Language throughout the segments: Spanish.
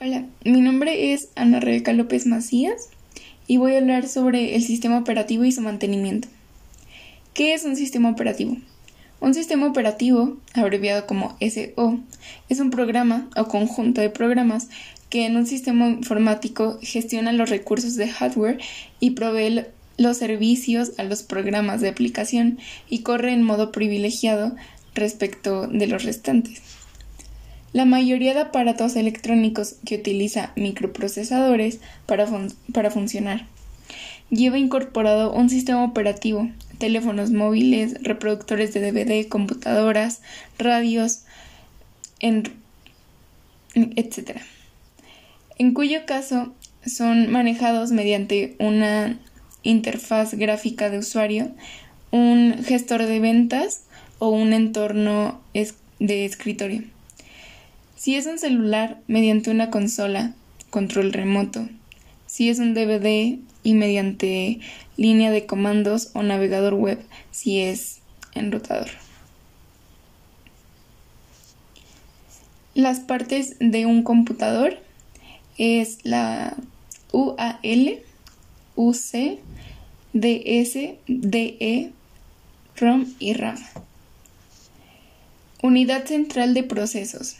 Hola, mi nombre es Ana Rebeca López Macías y voy a hablar sobre el sistema operativo y su mantenimiento. ¿Qué es un sistema operativo? Un sistema operativo, abreviado como SO, es un programa o conjunto de programas que en un sistema informático gestiona los recursos de hardware y provee los servicios a los programas de aplicación y corre en modo privilegiado respecto de los restantes. La mayoría de aparatos electrónicos que utiliza microprocesadores para, para funcionar lleva incorporado un sistema operativo, teléfonos móviles, reproductores de DVD, computadoras, radios, etc. En cuyo caso son manejados mediante una interfaz gráfica de usuario, un gestor de ventas o un entorno de escritorio. Si es un celular, mediante una consola, control remoto. Si es un DVD y mediante línea de comandos o navegador web, si es enrutador. Las partes de un computador es la UAL, UC, DS, DE, ROM y RAM. Unidad central de procesos.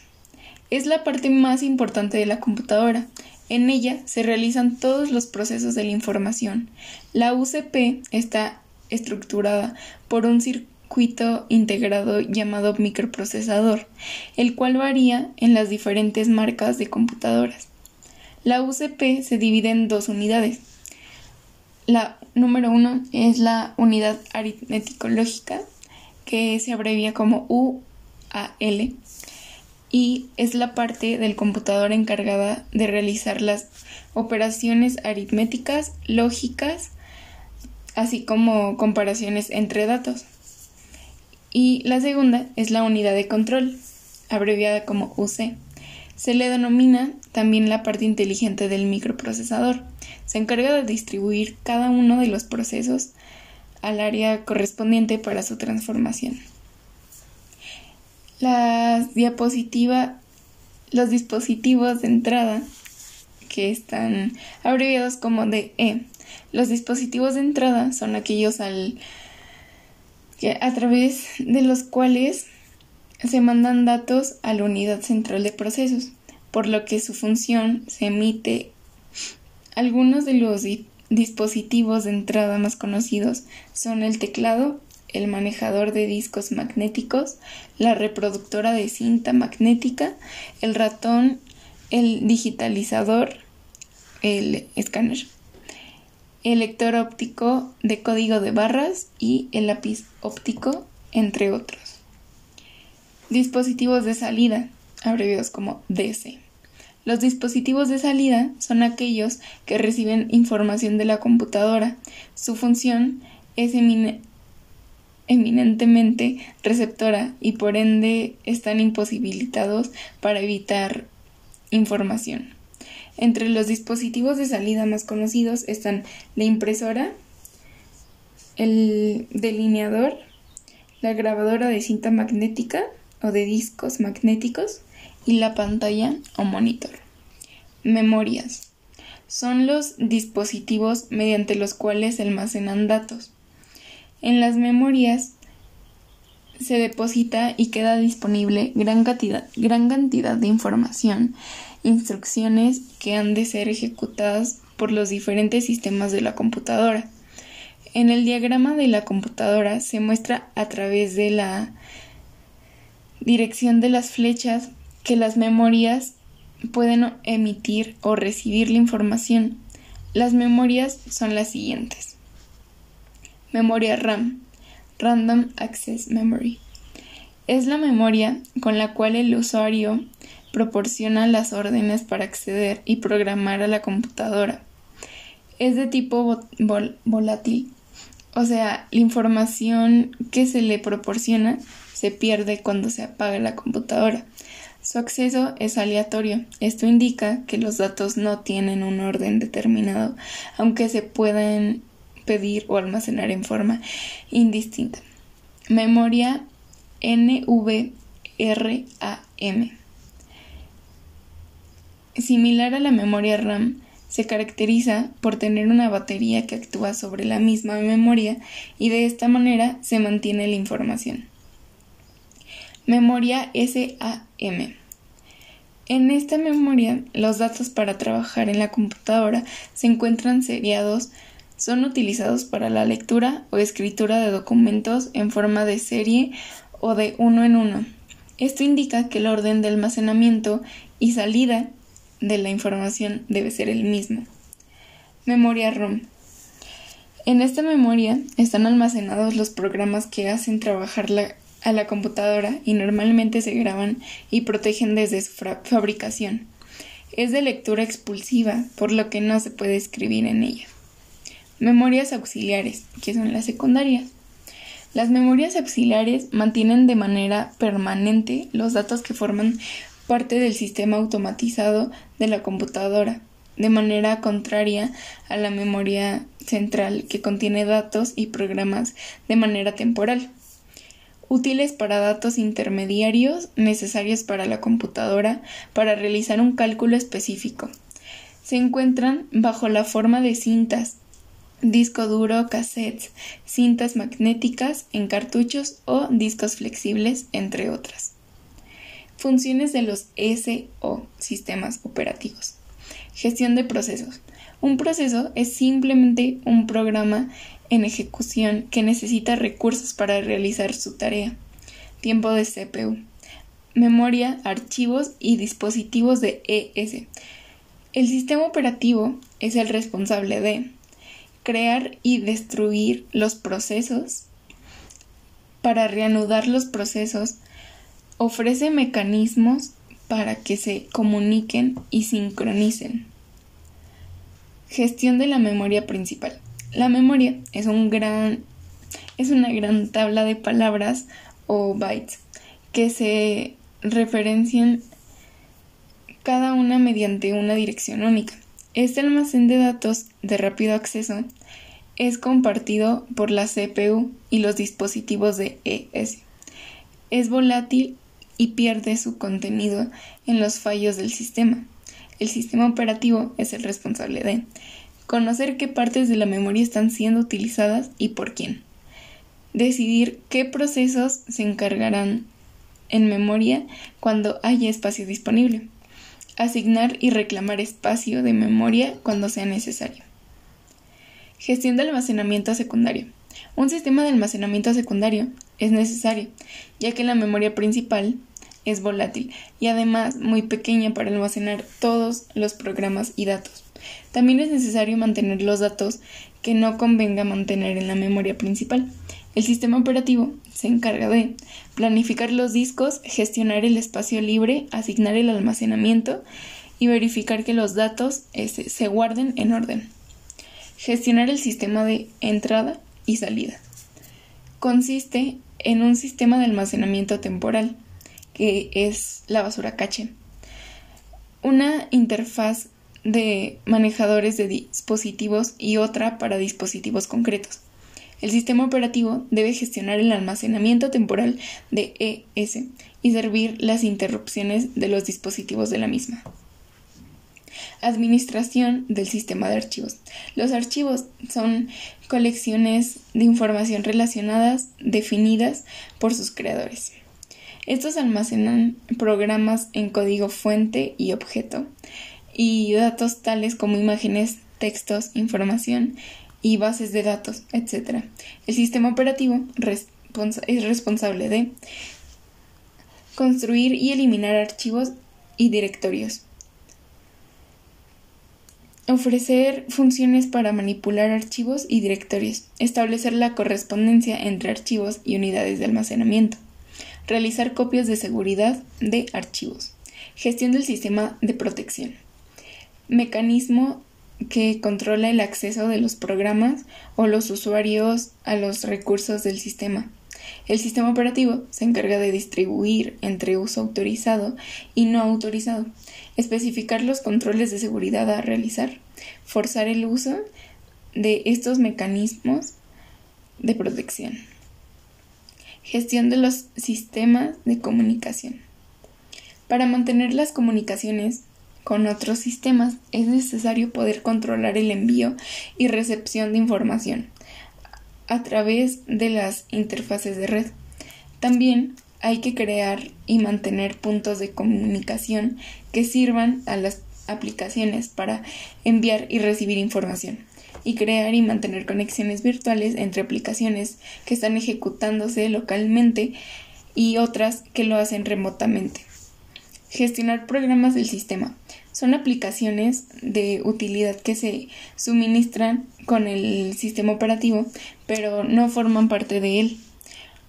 Es la parte más importante de la computadora. En ella se realizan todos los procesos de la información. La UCP está estructurada por un circuito integrado llamado microprocesador, el cual varía en las diferentes marcas de computadoras. La UCP se divide en dos unidades. La número uno es la unidad aritmético-lógica, que se abrevia como UAL y es la parte del computador encargada de realizar las operaciones aritméticas, lógicas, así como comparaciones entre datos. Y la segunda es la unidad de control, abreviada como UC. Se le denomina también la parte inteligente del microprocesador. Se encarga de distribuir cada uno de los procesos al área correspondiente para su transformación. Las diapositivas, los dispositivos de entrada, que están abreviados como DE. Los dispositivos de entrada son aquellos al, a través de los cuales se mandan datos a la unidad central de procesos, por lo que su función se emite. Algunos de los dispositivos de entrada más conocidos son el teclado, el manejador de discos magnéticos, la reproductora de cinta magnética, el ratón, el digitalizador, el escáner, el lector óptico de código de barras y el lápiz óptico, entre otros. Dispositivos de salida, abreviados como DC. Los dispositivos de salida son aquellos que reciben información de la computadora. Su función es eminentemente receptora y por ende están imposibilitados para evitar información. Entre los dispositivos de salida más conocidos están la impresora, el delineador, la grabadora de cinta magnética o de discos magnéticos y la pantalla o monitor. Memorias. Son los dispositivos mediante los cuales almacenan datos. En las memorias se deposita y queda disponible gran cantidad, de información, instrucciones que han de ser ejecutadas por los diferentes sistemas de la computadora. En el diagrama de la computadora se muestra a través de la dirección de las flechas que las memorias pueden emitir o recibir la información. Las memorias son las siguientes. Memoria RAM, Random Access Memory. Es la memoria con la cual el usuario proporciona las órdenes para acceder y programar a la computadora. Es de tipo volátil, o sea, la información que se le proporciona se pierde cuando se apaga la computadora. Su acceso es aleatorio. Esto indica que los datos no tienen un orden determinado, aunque se pueden pedir o almacenar en forma indistinta. Memoria NVRAM. similar a la memoria RAM, se caracteriza por tener una batería que actúa sobre la misma memoria y de esta manera se mantiene la información. Memoria SAM. En esta memoria, los datos para trabajar en la computadora se encuentran seriados, son utilizados para la lectura o escritura de documentos en forma de serie o de uno en uno. Esto indica que el orden de almacenamiento y salida de la información debe ser el mismo. Memoria ROM. En esta memoria están almacenados los programas que hacen trabajar a la computadora y normalmente se graban y protegen desde su fabricación. Es de lectura expulsiva, por lo que no se puede escribir en ella. Memorias auxiliares, que son las secundarias. Las memorias auxiliares mantienen de manera permanente los datos que forman parte del sistema automatizado de la computadora, de manera contraria a la memoria central que contiene datos y programas de manera temporal, útiles para datos intermediarios necesarios para la computadora para realizar un cálculo específico. Se encuentran bajo la forma de cintas, disco duro, cassettes, cintas magnéticas en cartuchos o discos flexibles, entre otras. Funciones de los SO, sistemas operativos. Gestión de procesos. Un proceso es simplemente un programa en ejecución que necesita recursos para realizar su tarea. Tiempo de CPU. Memoria, archivos y dispositivos de ES. El sistema operativo es el responsable de crear y destruir los procesos para reanudar los procesos ofrece mecanismos para que se comuniquen y sincronicen. Gestión de la memoria principal. La memoria es un gran es una gran tabla de palabras o bytes que se referencian cada una mediante una dirección única. Este almacén de datos de rápido acceso es compartido por la CPU y los dispositivos de ES. Es volátil y pierde su contenido en los fallos del sistema. El sistema operativo es el responsable de conocer qué partes de la memoria están siendo utilizadas y por quién. Decidir qué procesos se encargarán en memoria cuando haya espacio disponible. Asignar y reclamar espacio de memoria cuando sea necesario. Gestión de almacenamiento secundario. Un sistema de almacenamiento secundario es necesario, ya que la memoria principal es volátil y además muy pequeña para almacenar todos los programas y datos. También es necesario mantener los datos que no convenga mantener en la memoria principal. El sistema operativo se encarga de planificar los discos, gestionar el espacio libre, asignar el almacenamiento y verificar que los datos se guarden en orden. Gestionar el sistema de entrada y salida. Consiste en un sistema de almacenamiento temporal que es la basura cache. Una interfaz de manejadores de dispositivos y otra para dispositivos concretos. El sistema operativo debe gestionar el almacenamiento temporal de ES y servir las interrupciones de los dispositivos de la misma. Administración del sistema de archivos. Los archivos son colecciones de información relacionadas definidas por sus creadores. Estos almacenan programas en código fuente y objeto y datos tales como imágenes, textos, información y bases de datos, etc. El sistema operativo es responsable de construir y eliminar archivos y directorios. Ofrecer funciones para manipular archivos y directorios. Establecer la correspondencia entre archivos y unidades de almacenamiento realizar copias de seguridad de archivos, gestión del sistema de protección, mecanismo que controla el acceso de los programas o los usuarios a los recursos del sistema. El sistema operativo se encarga de distribuir entre uso autorizado y no autorizado, especificar los controles de seguridad a realizar, forzar el uso de estos mecanismos de protección. Gestión de los sistemas de comunicación. Para mantener las comunicaciones con otros sistemas, es necesario poder controlar el envío y recepción de información a través de las interfaces de red. También hay que crear y mantener puntos de comunicación que sirvan a las aplicaciones para enviar y recibir información y crear y mantener conexiones virtuales entre aplicaciones que están ejecutándose localmente y otras que lo hacen remotamente. Gestionar programas del sistema. Son aplicaciones de utilidad que se suministran con el sistema operativo, pero no forman parte de él.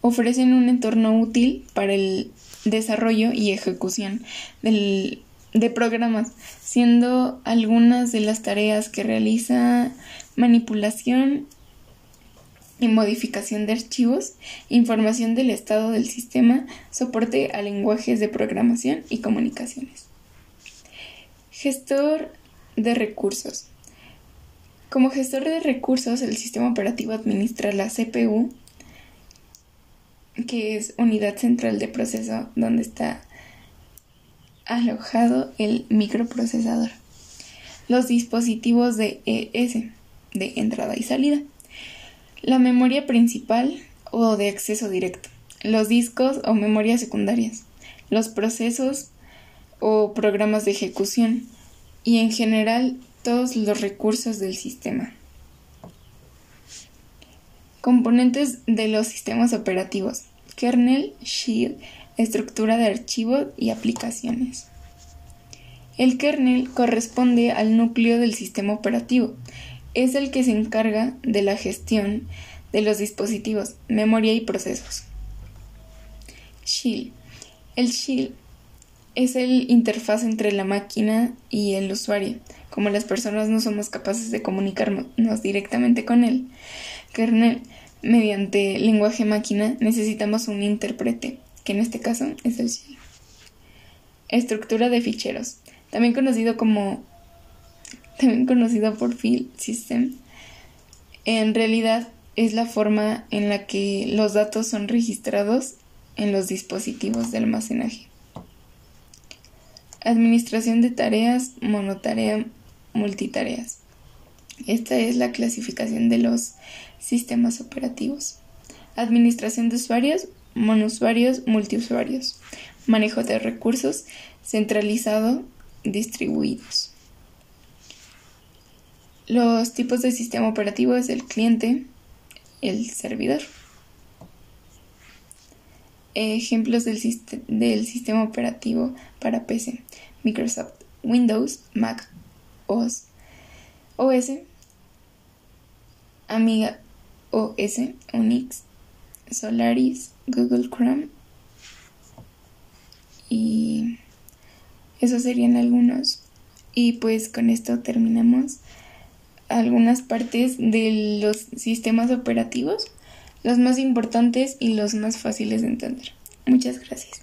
Ofrecen un entorno útil para el desarrollo y ejecución del, de programas, siendo algunas de las tareas que realiza manipulación y modificación de archivos, información del estado del sistema, soporte a lenguajes de programación y comunicaciones. Gestor de recursos. Como gestor de recursos, el sistema operativo administra la CPU, que es unidad central de proceso donde está alojado el microprocesador. Los dispositivos de ES, de entrada y salida. La memoria principal o de acceso directo, los discos o memorias secundarias, los procesos o programas de ejecución. Y en general todos los recursos del sistema. Componentes de los sistemas operativos. Kernel, shield, estructura de archivos y aplicaciones. El kernel corresponde al núcleo del sistema operativo es el que se encarga de la gestión de los dispositivos, memoria y procesos. Shield. El Shield es el interfaz entre la máquina y el usuario. Como las personas no somos capaces de comunicarnos directamente con él, kernel, mediante lenguaje máquina, necesitamos un intérprete, que en este caso es el Shield. Estructura de ficheros, también conocido como también conocido por File System, en realidad es la forma en la que los datos son registrados en los dispositivos de almacenaje. Administración de tareas, monotarea, multitareas. Esta es la clasificación de los sistemas operativos. Administración de usuarios, monusuarios, multiusuarios. Manejo de recursos, centralizado, distribuidos. Los tipos de sistema operativo es el cliente, el servidor. Ejemplos del, del sistema operativo para PC: Microsoft Windows, Mac OS, OS, Amiga OS, Unix, Solaris, Google Chrome y esos serían algunos. Y pues con esto terminamos algunas partes de los sistemas operativos, los más importantes y los más fáciles de entender. Muchas gracias.